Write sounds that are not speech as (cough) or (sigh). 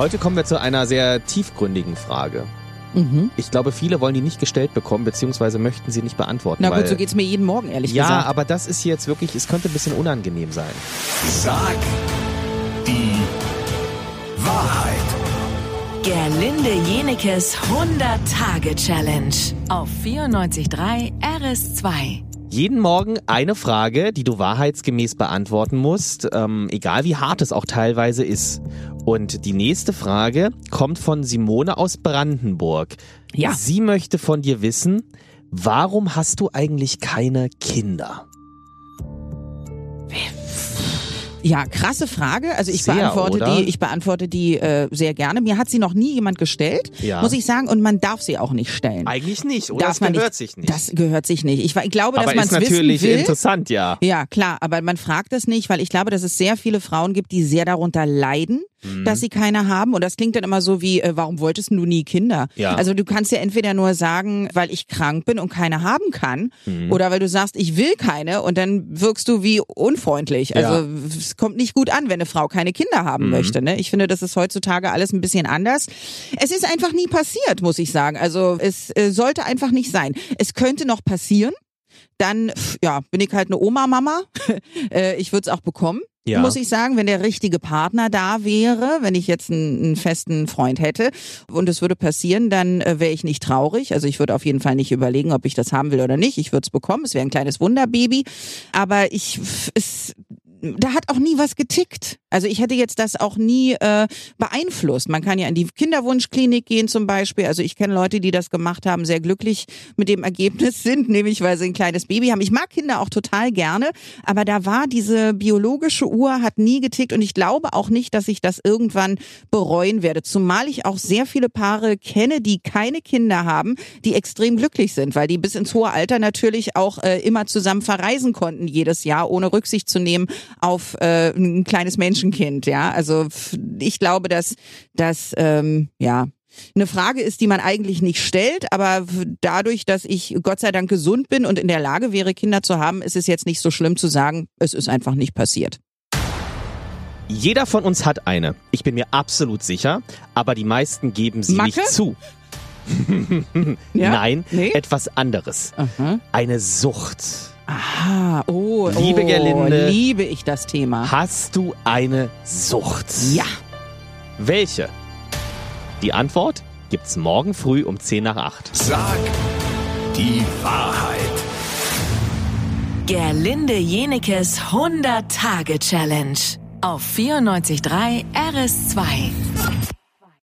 Heute kommen wir zu einer sehr tiefgründigen Frage. Mhm. Ich glaube, viele wollen die nicht gestellt bekommen, beziehungsweise möchten sie nicht beantworten. Na weil, gut, so geht's mir jeden Morgen, ehrlich Ja, gesagt. aber das ist hier jetzt wirklich, es könnte ein bisschen unangenehm sein. Sag die Wahrheit. Gerlinde Jenekes 100-Tage-Challenge auf 94.3 RS2. Jeden Morgen eine Frage, die du wahrheitsgemäß beantworten musst, ähm, egal wie hart es auch teilweise ist. Und die nächste Frage kommt von Simone aus Brandenburg. Ja. Sie möchte von dir wissen, warum hast du eigentlich keine Kinder? Ja, krasse Frage. Also ich Sehr, beantworte oder? die, ich beantworte die äh, sehr gerne. Mir hat sie noch nie jemand gestellt, Ja. muss ich sagen, und man darf sie auch nicht stellen. Eigentlich nicht, oder? Darf das man gehört nicht, sich nicht. Das gehört sich nicht. Ich, ich glaube, aber dass man es natürlich wissen will. interessant, ja. Ja, klar, aber man fragt es nicht, weil ich glaube, dass es sehr viele Frauen gibt, die sehr darunter leiden, Mhm. dass sie keine haben. Und das klingt dann immer so wie, äh, warum wolltest du nie Kinder? Ja. Also du kannst ja entweder nur sagen, weil ich krank bin und keine haben kann, Mhm. oder weil du sagst, ich will keine und dann wirkst du wie unfreundlich. Also es kommt nicht gut an, wenn eine Frau keine Kinder haben Mhm. möchte. Ne? Ich finde, das ist heutzutage alles ein bisschen anders. Es ist einfach nie passiert, muss ich sagen. Also es äh, sollte einfach nicht sein. Es könnte noch passieren dann ja, bin ich halt eine Oma-Mama. (laughs) Äh, ich würde es auch bekommen, Ja. muss ich sagen, wenn der richtige Partner da wäre, wenn ich jetzt einen, einen festen Freund hätte und es würde passieren, dann äh, wäre ich nicht traurig. Also ich würde auf jeden Fall nicht überlegen, ob ich das haben will oder nicht. Ich würde es bekommen. Es wäre ein kleines Wunderbaby. Aber ich es da hat auch nie was getickt. Also ich hätte jetzt das auch nie äh, beeinflusst. Man kann ja in die Kinderwunschklinik gehen zum Beispiel. Also ich kenne Leute, die das gemacht haben, sehr glücklich mit dem Ergebnis (laughs) sind, nämlich weil sie ein kleines Baby haben. Ich mag Kinder auch total gerne, aber da war diese biologische Uhr hat nie getickt und ich glaube auch nicht, dass ich das irgendwann bereuen werde. Zumal ich auch sehr viele Paare kenne, die keine Kinder haben, die extrem glücklich sind, weil die bis ins hohe Alter natürlich auch äh, immer zusammen verreisen konnten jedes Jahr, ohne Rücksicht zu nehmen auf äh, ein kleines Menschenkind. Ja, also ich glaube, dass das ähm, ja eine Frage ist, die man eigentlich nicht stellt, aber dadurch, dass ich Gott sei Dank gesund bin und in der Lage wäre, Kinder zu haben, ist es jetzt nicht so schlimm zu sagen, es ist einfach nicht passiert. Jeder von uns hat eine. Ich bin mir absolut sicher, aber die meisten geben sie Macke? nicht zu. (laughs) (laughs) Ja? Nein, Nee? etwas anderes. Aha. Eine Sucht. Ah, oh, Liebe oh, Gerlinde. liebe ich das Thema. Hast du eine Sucht? Ja. Welche? Die Antwort gibt's morgen früh um 10 nach 8. Sag die Wahrheit. Gerlinde Jenekes 100-Tage-Challenge auf 94.3 RS2.